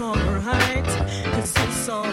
alright, cause it's all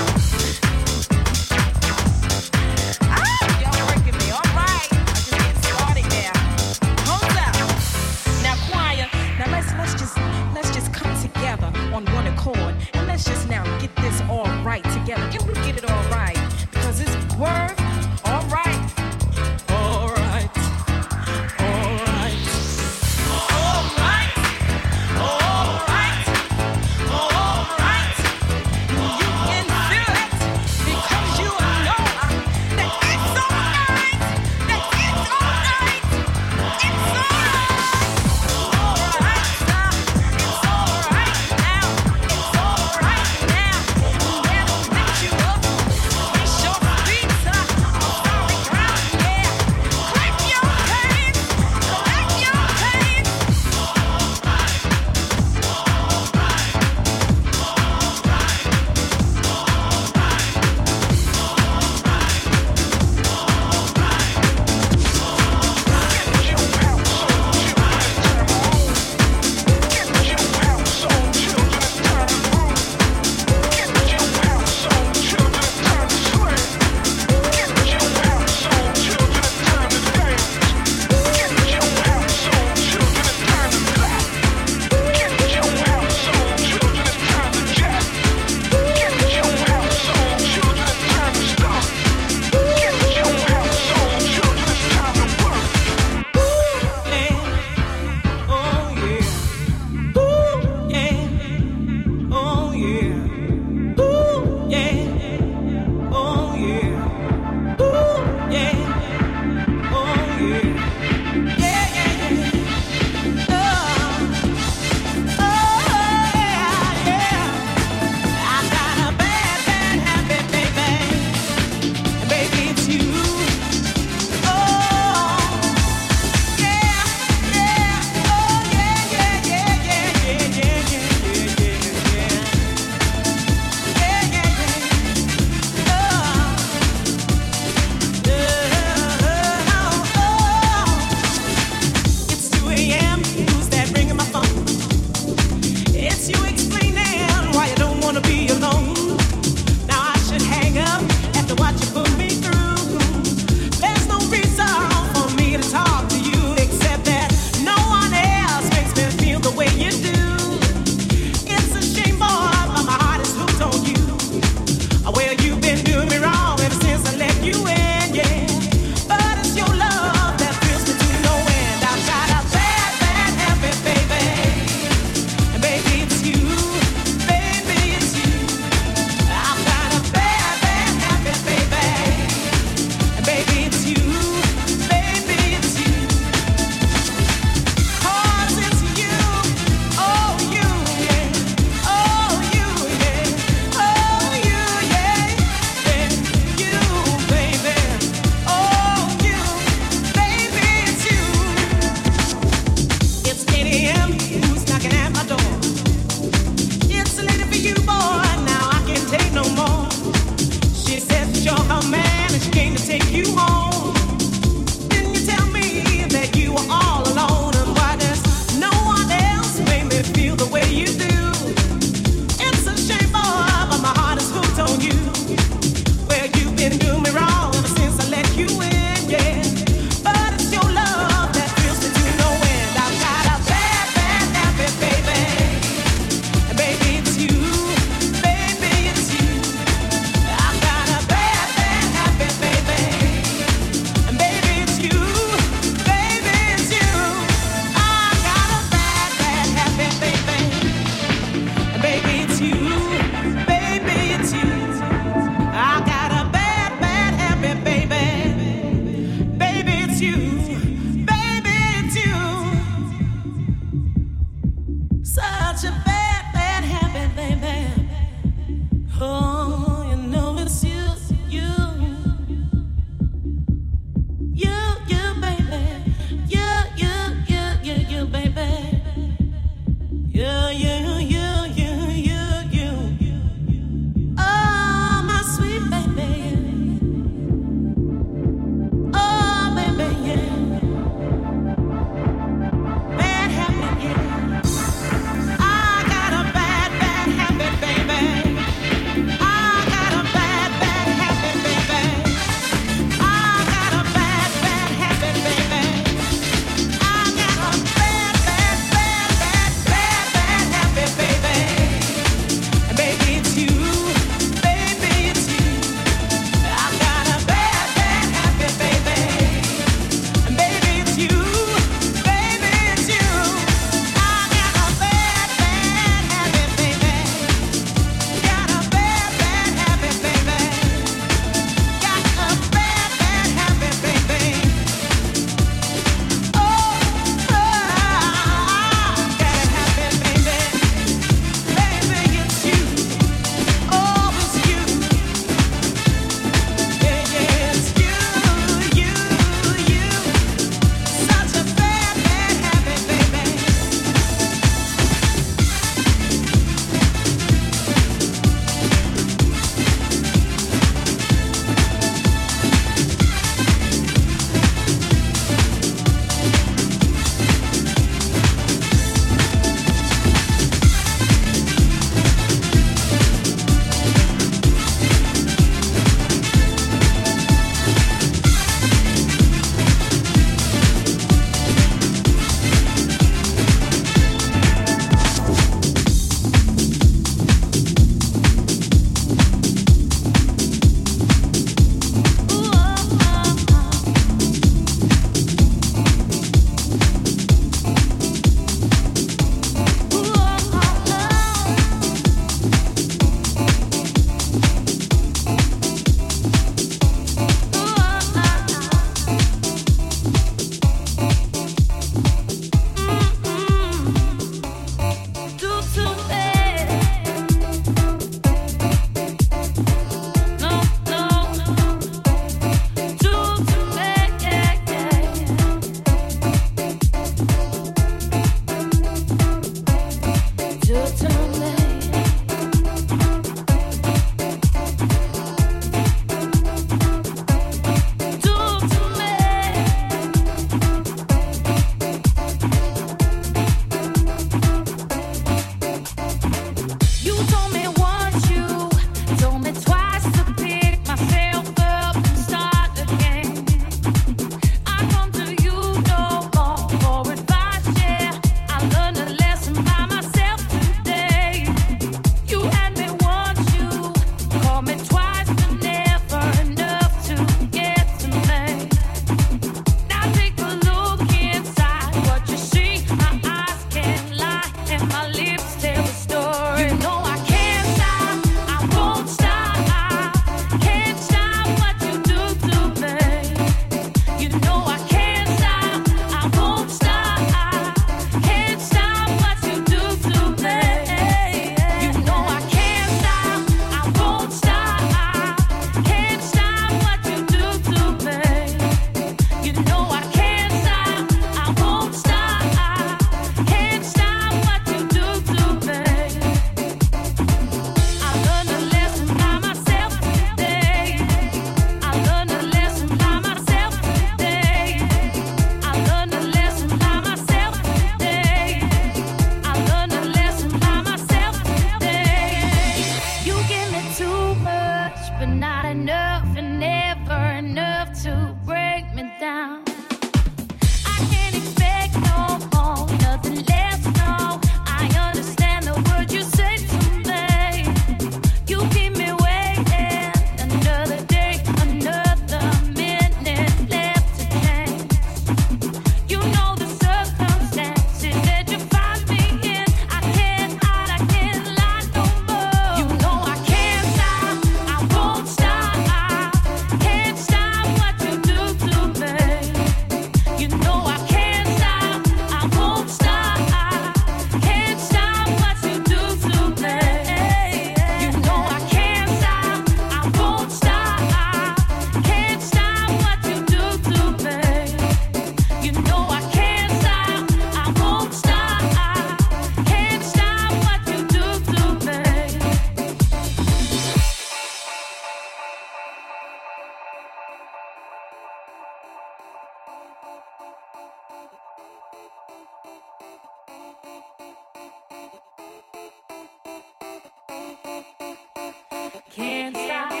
Can't stop,